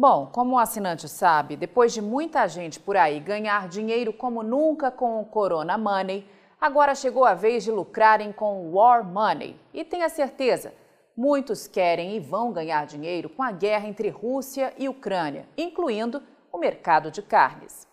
Bom, como o assinante sabe, depois de muita gente por aí ganhar dinheiro como nunca com o Corona Money, agora chegou a vez de lucrarem com o War Money. E tenha certeza, muitos querem e vão ganhar dinheiro com a guerra entre Rússia e Ucrânia, incluindo o mercado de carnes.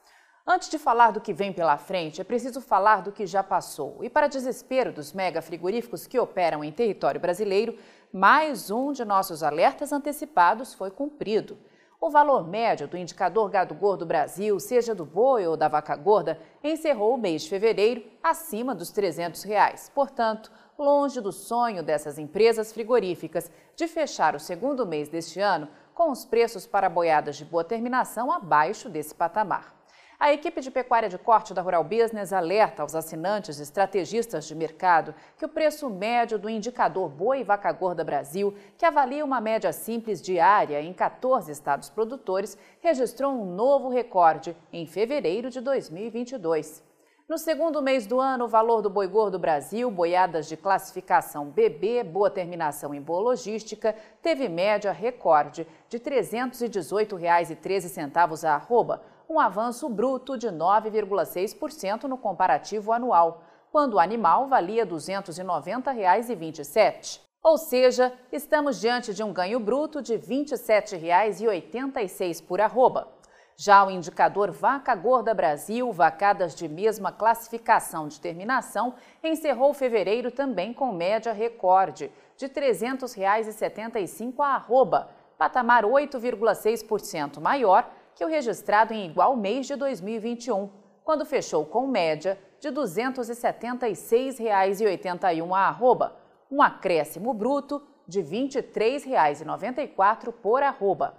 Antes de falar do que vem pela frente, é preciso falar do que já passou. E para desespero dos mega frigoríficos que operam em território brasileiro, mais um de nossos alertas antecipados foi cumprido. O valor médio do indicador gado gordo Brasil, seja do boi ou da vaca gorda, encerrou o mês de fevereiro acima dos 300 reais. Portanto, longe do sonho dessas empresas frigoríficas de fechar o segundo mês deste ano com os preços para boiadas de boa terminação abaixo desse patamar. A equipe de pecuária de corte da Rural Business alerta aos assinantes e estrategistas de mercado que o preço médio do indicador Boi e Vaca Gorda Brasil, que avalia uma média simples diária em 14 estados produtores, registrou um novo recorde em fevereiro de 2022. No segundo mês do ano, o valor do boi gordo Brasil, boiadas de classificação BB, boa terminação em boa logística, teve média recorde de R$ 318,13 a arroba, um avanço bruto de 9,6% no comparativo anual, quando o animal valia R$ 290,27. Ou seja, estamos diante de um ganho bruto de R$ 27,86 por arroba. Já o indicador Vaca Gorda Brasil, vacadas de mesma classificação de terminação, encerrou fevereiro também com média recorde de R$ 300,75 a arroba, patamar 8,6% maior que o registrado em igual mês de 2021, quando fechou com média de R$ 276,81 a arroba, um acréscimo bruto de R$ 23,94 por arroba.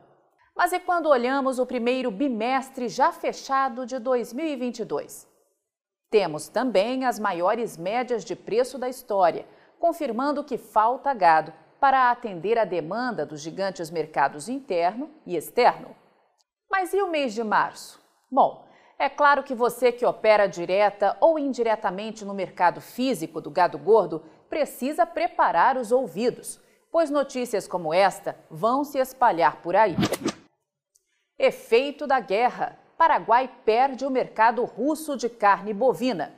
Mas e quando olhamos o primeiro bimestre já fechado de 2022? Temos também as maiores médias de preço da história, confirmando que falta gado para atender a demanda dos gigantes mercados interno e externo. Mas e o mês de março? Bom, é claro que você que opera direta ou indiretamente no mercado físico do gado gordo precisa preparar os ouvidos, pois notícias como esta vão se espalhar por aí. Efeito da guerra: Paraguai perde o mercado russo de carne bovina.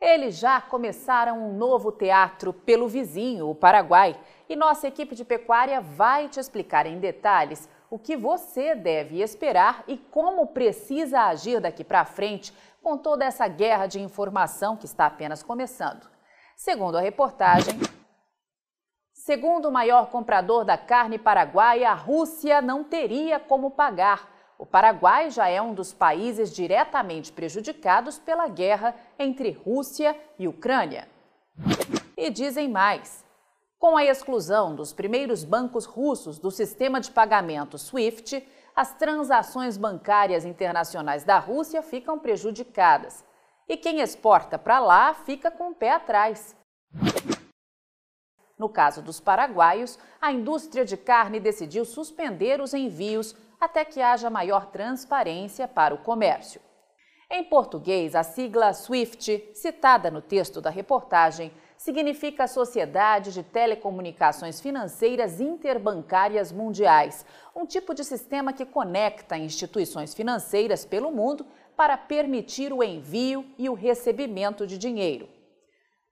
Eles já começaram um novo teatro pelo vizinho, o Paraguai, e nossa equipe de pecuária vai te explicar em detalhes o que você deve esperar e como precisa agir daqui para frente com toda essa guerra de informação que está apenas começando. Segundo a reportagem, segundo o maior comprador da carne paraguaia, a Rússia não teria como pagar. O Paraguai já é um dos países diretamente prejudicados pela guerra entre Rússia e Ucrânia. E dizem mais: com a exclusão dos primeiros bancos russos do sistema de pagamento SWIFT, as transações bancárias internacionais da Rússia ficam prejudicadas. E quem exporta para lá fica com o pé atrás. No caso dos paraguaios, a indústria de carne decidiu suspender os envios até que haja maior transparência para o comércio. Em português, a sigla SWIFT, citada no texto da reportagem, significa Sociedade de Telecomunicações Financeiras Interbancárias Mundiais, um tipo de sistema que conecta instituições financeiras pelo mundo para permitir o envio e o recebimento de dinheiro.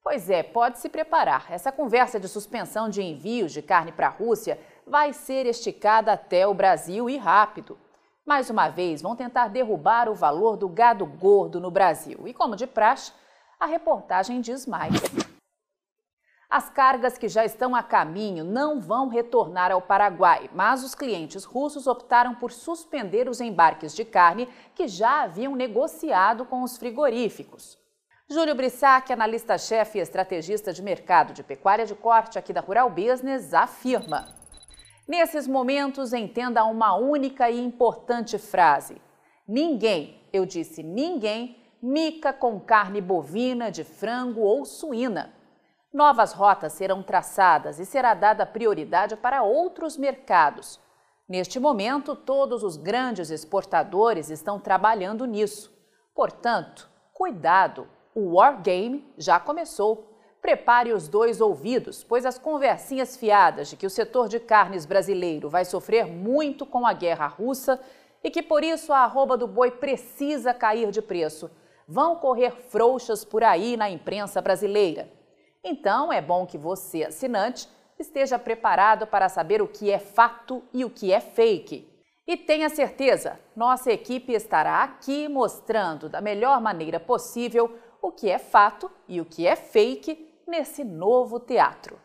Pois é, pode se preparar. Essa conversa de suspensão de envios de carne para a Rússia vai ser esticada até o Brasil e rápido. Mais uma vez, vão tentar derrubar o valor do gado gordo no Brasil. E como de praxe, a reportagem diz mais. As cargas que já estão a caminho não vão retornar ao Paraguai, mas os clientes russos optaram por suspender os embarques de carne que já haviam negociado com os frigoríficos. Júlio Brissac, analista-chefe e estrategista de mercado de pecuária de corte aqui da Rural Business, afirma: Nesses momentos, entenda uma única e importante frase: ninguém, eu disse ninguém, mica com carne bovina, de frango ou suína. Novas rotas serão traçadas e será dada prioridade para outros mercados. Neste momento, todos os grandes exportadores estão trabalhando nisso. Portanto, cuidado, o War Game já começou. prepare os dois ouvidos, pois as conversinhas fiadas de que o setor de carnes brasileiro vai sofrer muito com a guerra russa e que por isso a arroba do boi precisa cair de preço vão correr frouxas por aí na imprensa brasileira. Então é bom que você, assinante, esteja preparado para saber o que é fato e o que é fake. E tenha certeza, nossa equipe estará aqui mostrando da melhor maneira possível o que é fato e o que é fake nesse novo teatro.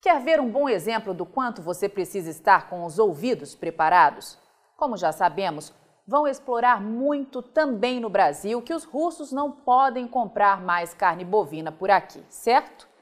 Quer ver um bom exemplo do quanto você precisa estar com os ouvidos preparados? Como já sabemos, vão explorar muito também no Brasil que os russos não podem comprar mais carne bovina por aqui, certo?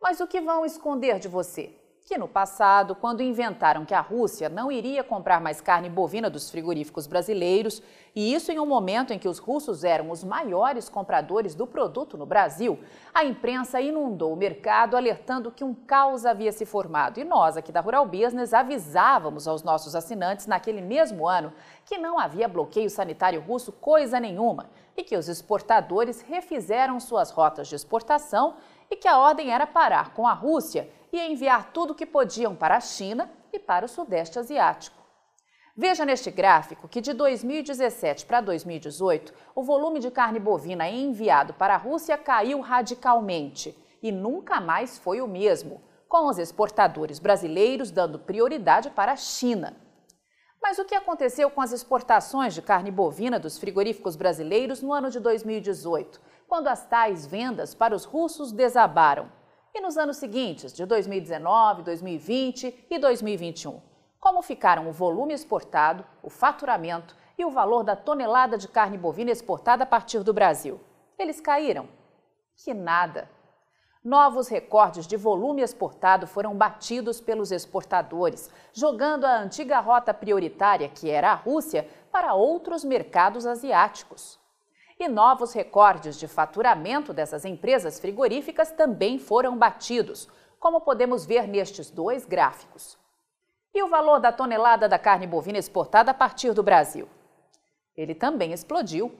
Mas o que vão esconder de você? que no passado, quando inventaram que a Rússia não iria comprar mais carne bovina dos frigoríficos brasileiros, e isso em um momento em que os russos eram os maiores compradores do produto no Brasil, a imprensa inundou o mercado alertando que um caos havia se formado. E nós, aqui da Rural Business, avisávamos aos nossos assinantes naquele mesmo ano que não havia bloqueio sanitário russo coisa nenhuma e que os exportadores refizeram suas rotas de exportação e que a ordem era parar com a Rússia e enviar tudo o que podiam para a China e para o Sudeste Asiático. Veja neste gráfico que de 2017 para 2018, o volume de carne bovina enviado para a Rússia caiu radicalmente e nunca mais foi o mesmo, com os exportadores brasileiros dando prioridade para a China. Mas o que aconteceu com as exportações de carne bovina dos frigoríficos brasileiros no ano de 2018? quando as tais vendas para os russos desabaram. E nos anos seguintes, de 2019, 2020 e 2021, como ficaram o volume exportado, o faturamento e o valor da tonelada de carne bovina exportada a partir do Brasil? Eles caíram? Que nada! Novos recordes de volume exportado foram batidos pelos exportadores, jogando a antiga rota prioritária, que era a Rússia, para outros mercados asiáticos. E novos recordes de faturamento dessas empresas frigoríficas também foram batidos, como podemos ver nestes dois gráficos. E o valor da tonelada da carne bovina exportada a partir do Brasil? Ele também explodiu.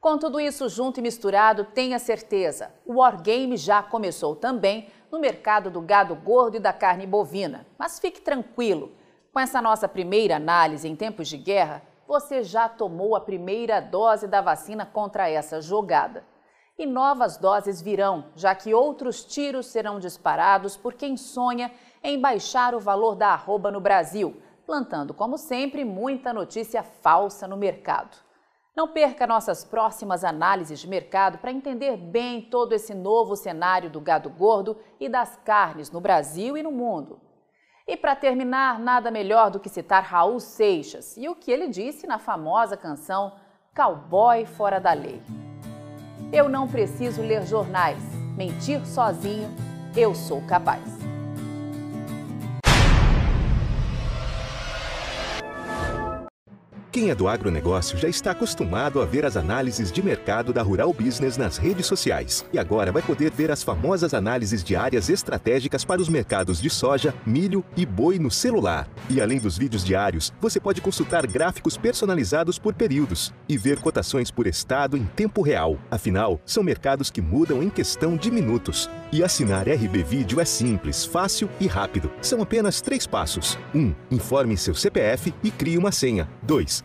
Com tudo isso junto e misturado, tenha certeza, o Wargame já começou também no mercado do gado gordo e da carne bovina. Mas fique tranquilo, com essa nossa primeira análise em tempos de guerra, você já tomou a primeira dose da vacina contra essa jogada. E novas doses virão, já que outros tiros serão disparados por quem sonha em baixar o valor da arroba no Brasil, plantando, como sempre, muita notícia falsa no mercado. Não perca nossas próximas análises de mercado para entender bem todo esse novo cenário do gado gordo e das carnes no Brasil e no mundo. E para terminar, nada melhor do que citar Raul Seixas e o que ele disse na famosa canção Cowboy Fora da Lei. Eu não preciso ler jornais, mentir sozinho, eu sou capaz. Quem é do agronegócio já está acostumado a ver as análises de mercado da Rural Business nas redes sociais. E agora vai poder ver as famosas análises diárias estratégicas para os mercados de soja, milho e boi no celular. E além dos vídeos diários, você pode consultar gráficos personalizados por períodos e ver cotações por estado em tempo real. Afinal, são mercados que mudam em questão de minutos. E assinar RB Vídeo é simples, fácil e rápido. São apenas três passos. 1. Um, informe seu CPF e crie uma senha. 2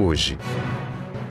hoje.